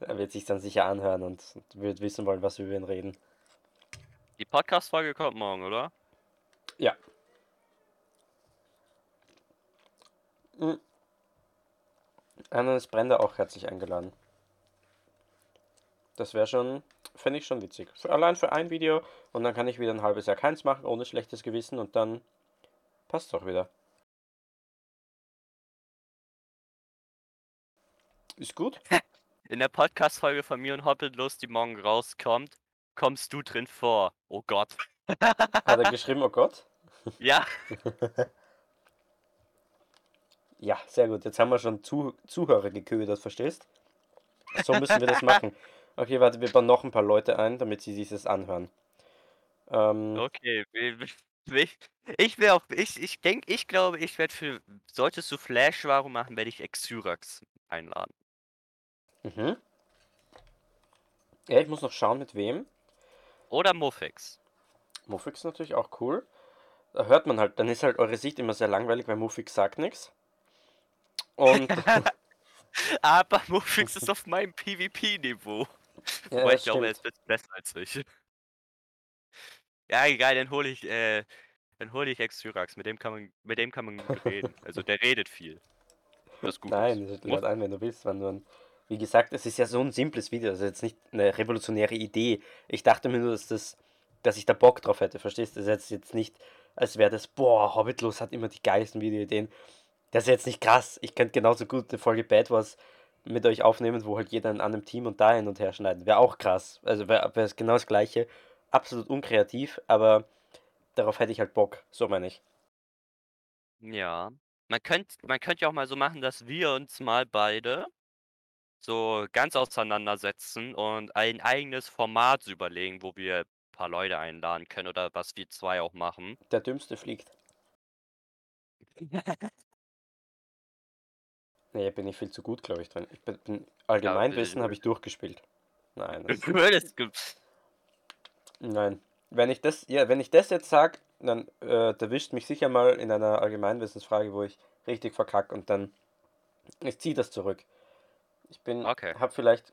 Er wird sich dann sicher anhören und wird wissen wollen, was wir über ihn reden. Die Podcast-Folge kommt morgen, oder? Ja. Mhm. Anna ist Brenda auch herzlich eingeladen. Das wäre schon, fände ich schon witzig. Für, allein für ein Video und dann kann ich wieder ein halbes Jahr keins machen, ohne schlechtes Gewissen und dann passt es auch wieder. Ist gut? [laughs] In der Podcast-Folge von mir und Hoppellos, die morgen rauskommt, kommst du drin vor. Oh Gott. [laughs] Hat er geschrieben, oh Gott? [laughs] Ja. ja, sehr gut. Jetzt haben wir schon Zuh Zuhörer geködert, verstehst? So müssen wir das machen. Okay, warte, wir bauen noch ein paar Leute ein, damit sie dieses anhören. Ähm, Okay, ich wäre auch ich ich denke ich glaube, ich werde für solltest du Flash-Ware machen, werde ich Exyrax einladen. Mhm. Ja, ich muss noch schauen, mit wem. Oder Muffix. Muffix ist natürlich auch cool. Da hört man halt, dann ist halt eure Sicht immer sehr langweilig, weil Muffix sagt nichts. Und [laughs] Aber Muffix ist auf meinem PvP-Niveau. Ja, Wobei das ich glaube, er ist besser als ich. Ja, egal, dann hole ich, äh, dann hole ich Exyrax. Mit dem kann man, mit dem kann man gut reden. Also der redet viel. Was gut Nein, ist. das Muff lad ein, wenn du willst. Wenn du ein, wie gesagt, es ist ja so ein simples Video, das ist jetzt nicht eine revolutionäre Idee. Ich dachte mir nur, dass das, dass ich da Bock drauf hätte, verstehst du? Das ist jetzt nicht, als wäre das, boah, Hobbitlos hat immer die geilsten Videoideen. Das ist jetzt nicht krass. Ich könnte genauso gut eine Folge Bad Wars mit euch aufnehmen, wo halt jeder in einem Team und da hin und her schneiden. Wäre auch krass. Also wäre wär genau das gleiche. Absolut unkreativ, aber darauf hätte ich halt Bock. So meine ich. Ja. Man könnte man könnte ja auch mal so machen, dass wir uns mal beide so ganz auseinandersetzen und ein eigenes Format überlegen, wo wir ein paar Leute einladen können oder was wir zwei auch machen. Der Dümmste fliegt. [laughs] Nee, bin ich viel zu gut, glaube ich, drin. Ich bin, bin Allgemeinwissen habe ich durchgespielt. Nein. Das, [laughs] nein. Wenn ich das, ja, wenn ich das jetzt sage, dann äh, erwischt mich sicher mal in einer Allgemeinwissensfrage, wo ich richtig verkacke und dann ich ziehe das zurück. Ich bin, Okay. habe vielleicht,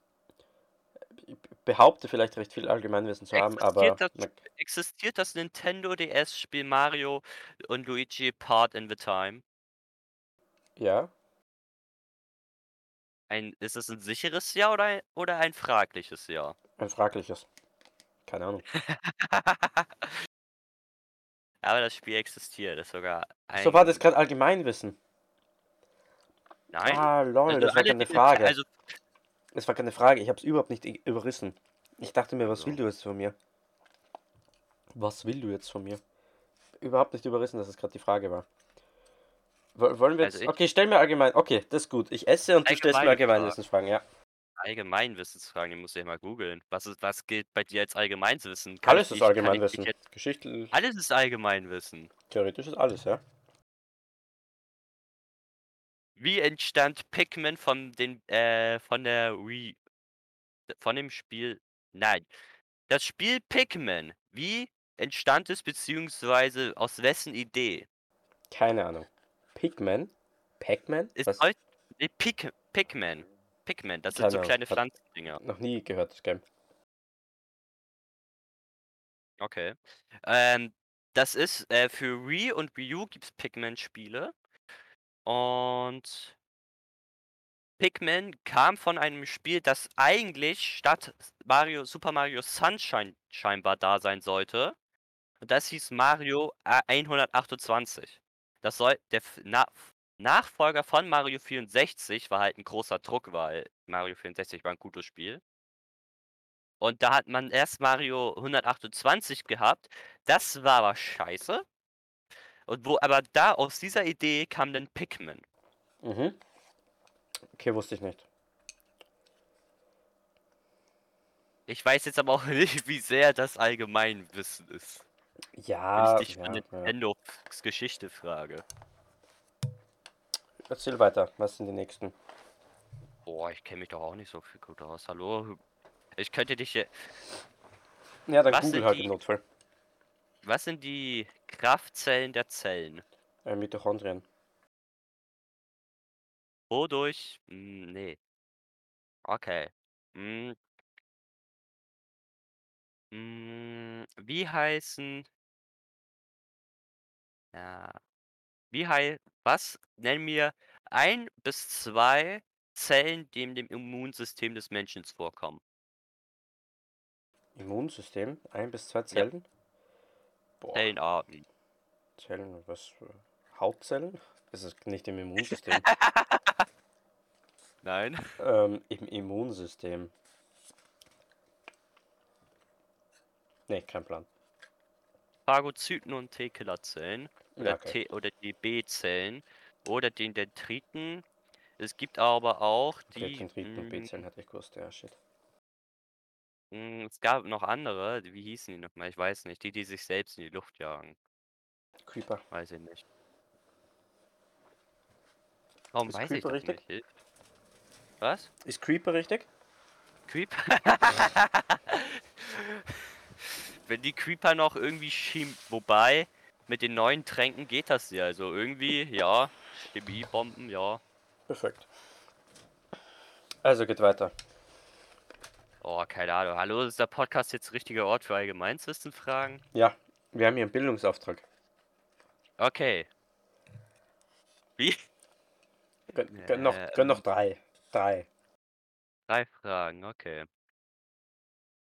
ich behaupte vielleicht recht viel Allgemeinwissen zu haben, aber Existiert das existiert das Nintendo DS-Spiel Mario und Luigi Part in the Time? ja, Ein ist es ein sicheres Ja oder ein oder ein fragliches Ja? ein fragliches. Keine Ahnung. [laughs] Aber das Spiel existiert, ist sogar So war das ein gerade Allgemeinwissen. Nein. Ah, lol, Also das war keine Frage. also Das war keine Frage, ich habe es überhaupt nicht überrissen. Ich dachte mir, was So. will du jetzt von mir? Was will du jetzt von mir? Überhaupt nicht überrissen, dass es gerade die Frage war. Wo- Wollen wir Also jetzt. ich- Okay, stell mir allgemein. Okay, das ist gut. Ich esse und du stellst mir Allgemeinwissensfragen, ja. Allgemeinwissensfragen, die musst du ja mal googeln. Was ist was gilt bei dir als Allgemeinwissen? Kann Alles ist Allgemeinwissen. Geschichte. alles ist Allgemeinwissen. Theoretisch ist alles, ja. Wie entstand Pikmin von den äh, von der Wii von dem Spiel nein. Das Spiel Pikmin, wie entstand es beziehungsweise aus wessen Idee? Keine Ahnung. Pigman? Pac-Man? Ist Was? heut Pik Pikmin. Pikmin, das sind Keine so Ahnung. kleine Pflanzendinger. Noch nie gehört, das Game. Okay. Ähm, das ist, äh, für Wii und Wii U gibt's Pikmin-Spiele. Und Pikmin kam von einem Spiel, das eigentlich statt Mario Super Mario Sunshine scheinbar da sein sollte. Und das hieß Mario a 128. Das soll der Na Nachfolger von Mario 64 war halt 'n großer Druck, weil Mario 64 war 'n gutes Spiel. Und da hat man erst Mario 128 gehabt. Das war aber scheiße. Und wo aber da aus dieser Idee kam dann Pikmin. Mhm. Okay, wusste ich nicht. Ich weiß jetzt aber auch [laughs] nicht, wie sehr das Allgemeinwissen ist, wenn Ja, ich dich von ja, ja. Nintendos Geschichte frage. Erzähl weiter. Was sind die nächsten? Boah, ich kenne mich doch auch nicht so viel gut aus. Hallo? Ich könnte dich je Ja, dann Was Google halt die- im Notfall. was sind die Kraftzellen der Zellen? Äh, Mitochondrien. Wodurch hm, ne. Okay. Hm. Hm, wie heißen ja. Wie hei was nenn mir 1 bis 2 Zellen, die in dem Immunsystem des Menschen vorkommen. Immunsystem? Ein bis zwei Zellen? Zellenarten. Zellen, was? für- Hautzellen? Das ist nicht im Immunsystem. [laughs] Nein. ähm, Im Immunsystem. Ne, kein Plan. Phagozyten und T-Killerzellen oder Ja, okay. T oder die B-Zellen oder den Dendriten. Es gibt aber auch Okay, die Dendriten und hm, B-Zellen hätte ich gewusst, ja, shit. Hm, es gab noch andere, wie hießen die noch mal? Ich weiß nicht. Die, die sich selbst in die Luft jagen. Creeper. Weiß ich nicht. Warum Ist weiß ich Creeper das richtig? nicht? Was? Ist Creeper richtig? Creeper? [laughs] Wenn die Creeper noch irgendwie schieben, wobei mit den neuen Tränken geht das ja. Also irgendwie, ja, Chemiebomben, ja. Perfekt. Also geht weiter. Oh, keine Ahnung. Hallo, ist der Podcast jetzt richtiger Ort für Allgemeinswissenfragen? Ja, wir haben hier einen Bildungsauftrag. Okay. Wie? Gönn, gönn noch, gönn noch drei. Drei. Drei Fragen, okay.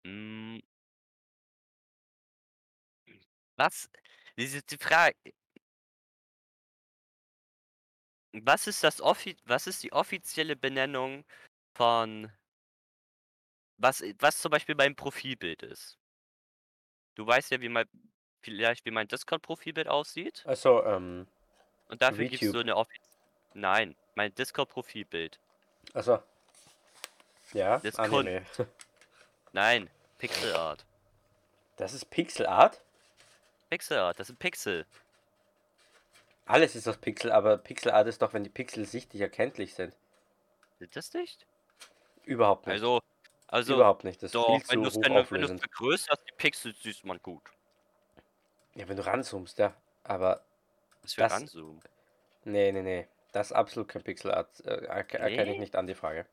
Hm. Was? Diese die Frage. Was ist das offi was ist die offizielle Benennung von was was zum Beispiel mein Profilbild ist? Du weißt ja, wie mein vielleicht wie mein Discord-Profilbild aussieht? Also, ähm. Und dafür gibt's so eine offi Nein, mein Discord-Profilbild. Also. Ja, Das Anime. [laughs] Nein, Pixel Art. Das ist Pixel Art? Pixel Art, das sind Pixel. Alles ist aus Pixel, aber Pixel Art ist doch, wenn die Pixel sichtlich erkenntlich sind. Sind das nicht? Überhaupt nicht. Also also Überhaupt nicht. Das ist doch, viel wenn zu du's hoch wenn du auflösend. vergrößerst, die Pixel sieht man gut. Ja, wenn du ranzoomst, ja. Aber Was für Das- ranzoomen. nee, nee, nee. Das ist absolut kein Pixel Art. Äh, erke- erkenne ich Nee? nicht an die Frage.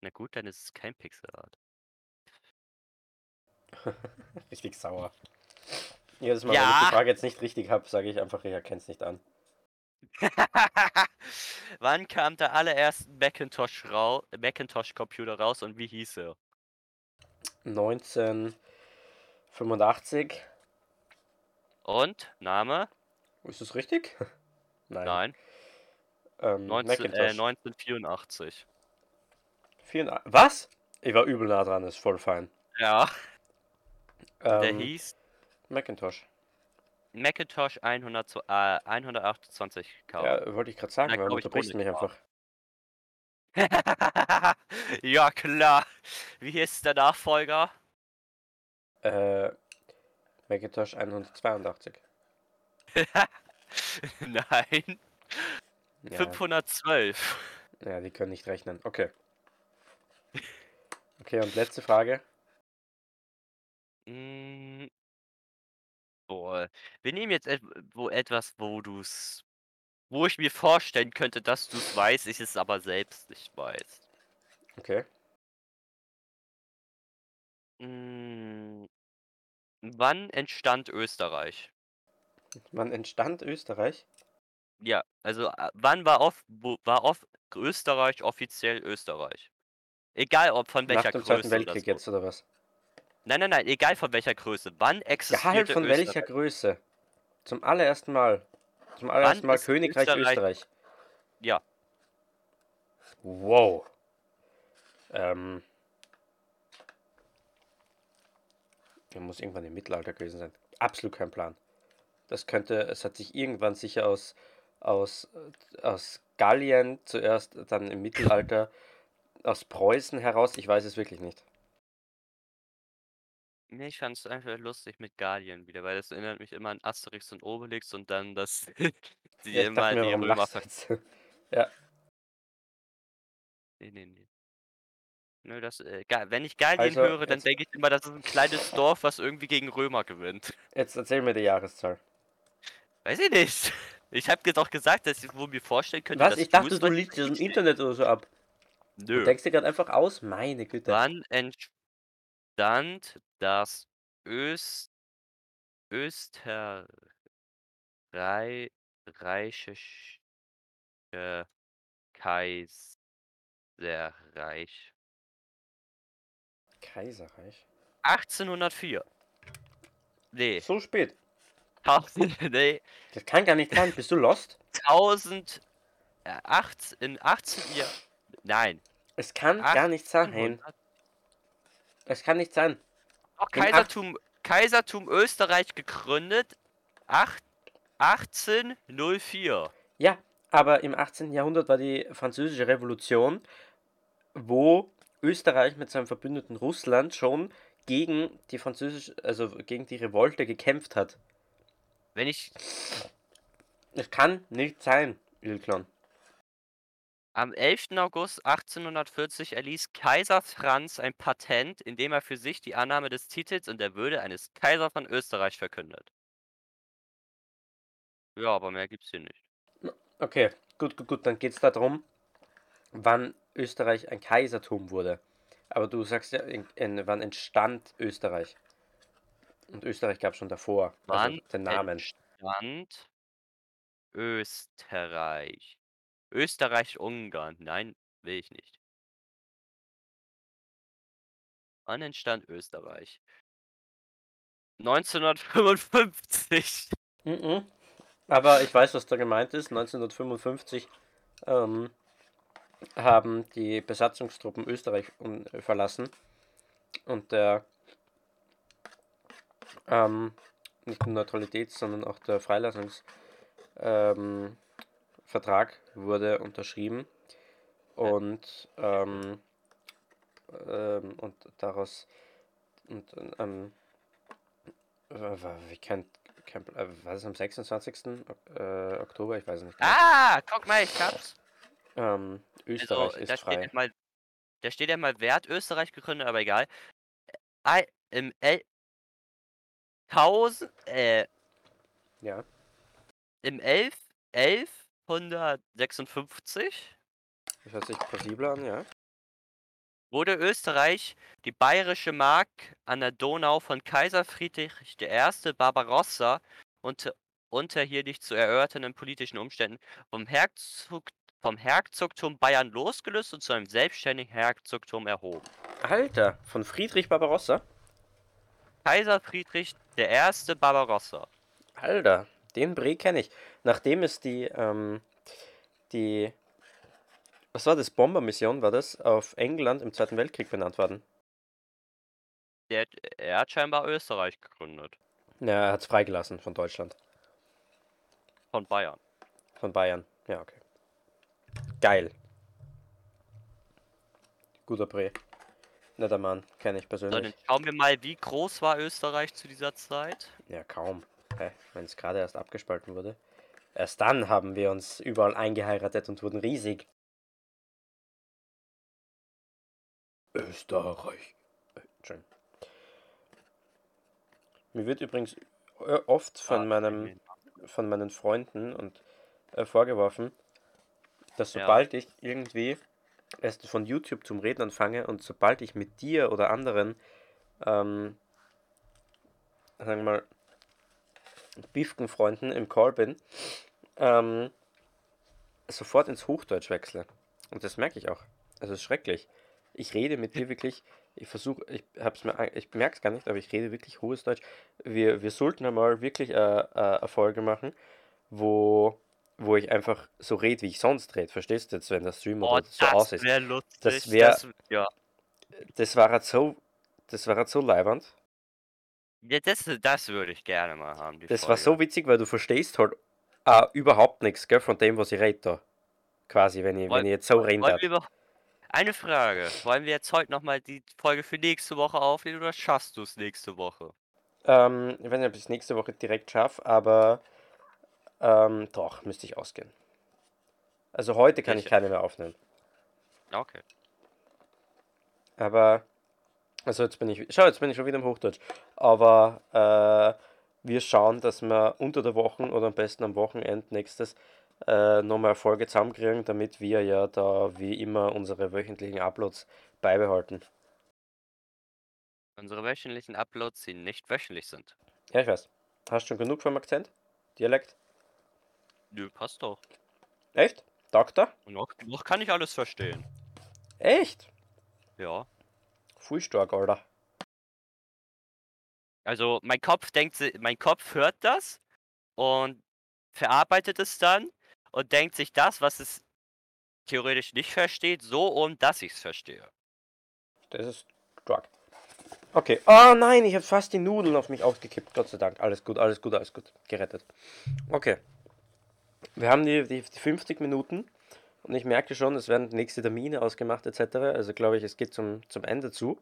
Na gut, dann ist es kein Pixel Art. [laughs] Richtig sauer. Jedes Mal, wenn ich Ja. die Frage jetzt nicht richtig habe, sage ich einfach, ich erkenne es nicht an. [laughs] Wann kam der allererste Macintosh rau Macintosh Computer raus und wie hieß er? 1985. Und Name? Ist das richtig? [laughs] Nein. Nein, Ähm, 19, äh, Macintosh. 1984. 84 Was? Ich war übel nah dran, ist voll fein. Ja, der Ähm, hieß Macintosh. Macintosh 100, zu- äh, 128K. Ja, wollte ich gerade sagen, weil du unterbrichst mich einfach. [laughs] ja, klar. Wie ist der Nachfolger? Äh, Macintosh 182. [laughs] Nein, Ja, 512. ja, die können nicht rechnen. Okay. Okay, und letzte Frage. Mm. Boah, wir nehmen jetzt et wo etwas, wo du's wo ich mir vorstellen könnte, dass du's weißt, ich es aber selbst nicht weiß. Okay. Hm. Wann entstand Österreich? Wann entstand Österreich? Ja, also, äh, wann war off war off Österreich offiziell Österreich? Egal, ob von Nach welcher dem Größe Zweiten Weltkrieg jetzt oder was? Nein, nein, nein, egal von welcher Größe. Wann Ja, halt von Österreich? welcher Größe? Zum allerersten Mal. Zum allerersten Mal ist Königreich Österreich- Österreich. Ja. Wow. Ähm. Er muss irgendwann im Mittelalter gewesen sein. Absolut kein Plan. Das könnte, es hat sich irgendwann sicher aus, aus, aus Gallien zuerst, dann im Mittelalter, aus Preußen heraus, ich weiß es wirklich nicht. Ne, ich fand's einfach lustig mit Gallien wieder, weil das erinnert mich immer an Asterix und Obelix und dann, dass [laughs] die Ja, ich immer dachte mir, die warum Römer lachst du ver jetzt? Ja, ne, ne, ne. Nö, das, äh, Ga wenn ich Gallien Also, höre, dann jetzt- denke ich immer, das ist 'n kleines Dorf, was irgendwie gegen Römer gewinnt. jetzt erzähl mir die Jahreszahl. Weiß ich nicht. [laughs] Ich habe dir doch gesagt, dass ich wohl mir vorstellen könnte, Was? dass Ich dachte, du liest das im. Internet oder so ab. Du Nö. denkst dir gerade einfach aus? Meine Güte. Wann entstand das Öst österreichische Kaiserreich? Kaiserreich? 1804. Ne, So spät. 1000 [laughs] ne, Das kann gar nicht sein. Bist du lost? 1000 äh, acht in 18 Jahr nein, Es kann gar nicht sein. 1800 Es kann nicht sein. Doch, Kaisertum Kaisertum Österreich gegründet, acht 1804. Ja, aber im 18. Jahrhundert war die Französische Revolution, wo Österreich mit seinem Verbündeten Russland schon gegen die französische, also gegen die Revolte gekämpft hat. Wenn ich. Es kann nicht sein, Ilklon. Am 11. August 1840 erließ Kaiser Franz ein Patent, in dem er für sich die Annahme des Titels und der Würde eines Kaisers von Österreich verkündet. Ja, aber mehr gibt's hier nicht. Okay, gut, gut, gut. Dann geht es darum, wann Österreich ein Kaisertum wurde. Aber du sagst ja, in, in, wann entstand Österreich? Und Österreich gab es schon davor. Also wann also den Namen. entstand Österreich? Österreich-Ungarn. Nein, will ich nicht. Wann entstand Österreich? 1955. Mhm. Aber ich weiß, was da gemeint ist. 1955 ähm, haben die Besatzungstruppen Österreich äh, verlassen und der ähm, nicht nur Neutralitäts-, sondern auch der Freilassungs- ähm, Vertrag wurde unterschrieben und, ähm, ähm, und daraus und, ähm, wie kennt, kennt äh, was ist am 26. Äh, Oktober? Ich weiß nicht. Genau. Ah, guck mal, ich hab's. Ähm, Österreich also, ist frei. Steht mal, da steht ja mal Wert Österreich gegründet, aber egal. I, Im El 1000, äh, ja. Im 11, 11 156 Das hört sich plausibel an, ja. wurde Österreich die bayerische Mark an der Donau von Kaiser Friedrich I. Barbarossa unter, unter hier nicht zu erörternden politischen Umständen vom, Herzog, vom Herzogtum Bayern losgelöst und zu einem selbstständigen Herzogtum erhoben. Alter, von Friedrich Barbarossa? Kaiser Friedrich I. Barbarossa. Alter, den Bre kenne ich. Nachdem es die, ähm, die, was war das, Bombermission war das, auf England im Zweiten Weltkrieg benannt worden. Der, er hat scheinbar Österreich gegründet. Ja, er hat es freigelassen von Deutschland. Von Bayern. Von Bayern, ja, okay. Geil. Guter Bre. Netter Mann, kenne ich persönlich. So, dann schauen wir mal, wie groß war Österreich zu dieser Zeit? Ja, kaum. Okay, wenn es gerade erst abgespalten wurde. Erst dann haben wir uns überall eingeheiratet und wurden riesig. Österreich. Schön. Mir wird übrigens äh, oft von ah, meinem von meinen Freunden und äh, vorgeworfen, dass sobald ja. ich irgendwie erst von YouTube zum Reden anfange und sobald ich mit dir oder anderen ähm, sagen wir mal Bifken-Freunden im Call bin, ähm, sofort ins Hochdeutsch wechsle. Und das merke ich auch. Also es ist schrecklich. Ich rede mit dir wirklich, ich versuche, ich hab's mir, ich merke es gar nicht, aber ich rede wirklich hohes Deutsch. Wir, wir sollten einmal wirklich äh, äh, eine Folge machen, wo, wo ich einfach so rede, wie ich sonst rede. Verstehst du jetzt, wenn der Stream oh, so aus ist? Lustig. Das wäre, ja. das war halt so, das war halt so leibernd. Ja, das, das würde ich gerne mal haben. das Folge. war so witzig, weil du verstehst halt uh, überhaupt nichts gell, von dem, was ich rede da. Quasi, wenn ich, wenn ich jetzt so reden darf. Eine Frage. Wollen wir jetzt heute nochmal die Folge für nächste Woche aufnehmen oder schaffst du es nächste Woche? Ähm, ich weiß nicht, ob ich es nächste Woche direkt schaffe, aber ähm, doch, müsste ich ausgehen. Also heute kann Sicher. ich keine mehr aufnehmen. Okay. Aber also jetzt bin ich, schau, jetzt bin ich schon wieder im Hochdeutsch. Aber äh, wir schauen, dass wir unter der Woche oder am besten am Wochenende nächstes äh, nochmal eine Folge zusammenkriegen, damit wir ja da wie immer unsere wöchentlichen Uploads beibehalten. Unsere wöchentlichen Uploads, die nicht wöchentlich sind. Ja, ich weiß. Hast du schon genug vom Akzent? Dialekt? Nö, passt doch. Echt? Doktor? Noch, noch kann ich alles verstehen. Echt? Ja. Voll stark, Alter. Also mein Kopf denkt, mein Kopf hört das und verarbeitet es dann und denkt sich das, was es theoretisch nicht versteht, so um, dass ich es verstehe. Das ist stark. Okay. Oh nein, ich habe fast die Nudeln auf mich ausgekippt. Gott sei Dank. Alles gut, alles gut, alles gut. Gerettet. Okay. Wir haben die, die, die 50 Minuten. Und ich merke schon, es werden nächste Termine ausgemacht etc. Also glaube ich, es geht zum, zum Ende zu.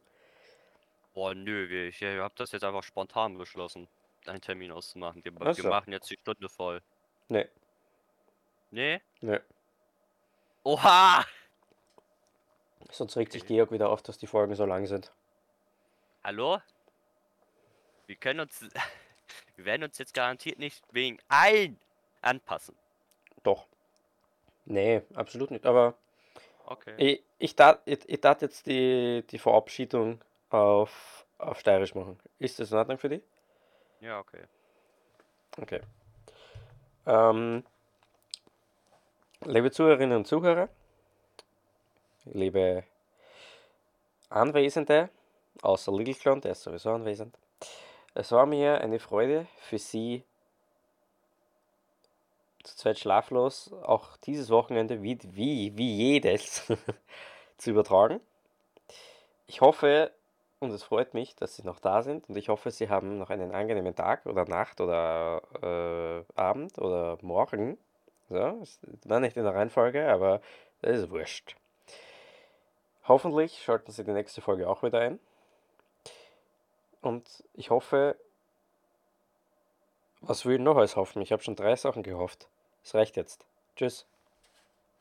Boah, nö, ich, ich hab das jetzt einfach spontan beschlossen, einen Termin auszumachen. Wir, wir machen jetzt die Stunde voll. Nee. Nee? Nee. Oha! Sonst regt sich Georg wieder auf, dass die Folgen so lang sind. Hallo? Wir können uns. [laughs] Wir werden uns jetzt garantiert nicht wegen ein anpassen. Doch. Nee, absolut nicht. Aber okay. ich, ich darf ich, ich jetzt die, die Verabschiedung auf, auf Steirisch machen. Ist das in Ordnung für dich? Ja, okay. Okay. Ähm, liebe Zuhörerinnen und Zuhörer, liebe Anwesende, außer Little Clown, der ist sowieso anwesend. Es war mir eine Freude für Sie zu zweit schlaflos auch dieses Wochenende wie, wie, wie jedes [laughs] zu übertragen. Ich hoffe und es freut mich, dass Sie noch da sind und ich hoffe, Sie haben noch einen angenehmen Tag oder Nacht oder äh, Abend oder Morgen. So, war nicht in der Reihenfolge, aber das ist wurscht. Hoffentlich schalten Sie die nächste Folge auch wieder ein. Und ich hoffe, was will ich noch alles hoffen? Ich habe schon drei Sachen gehofft. Es reicht jetzt. Tschüss.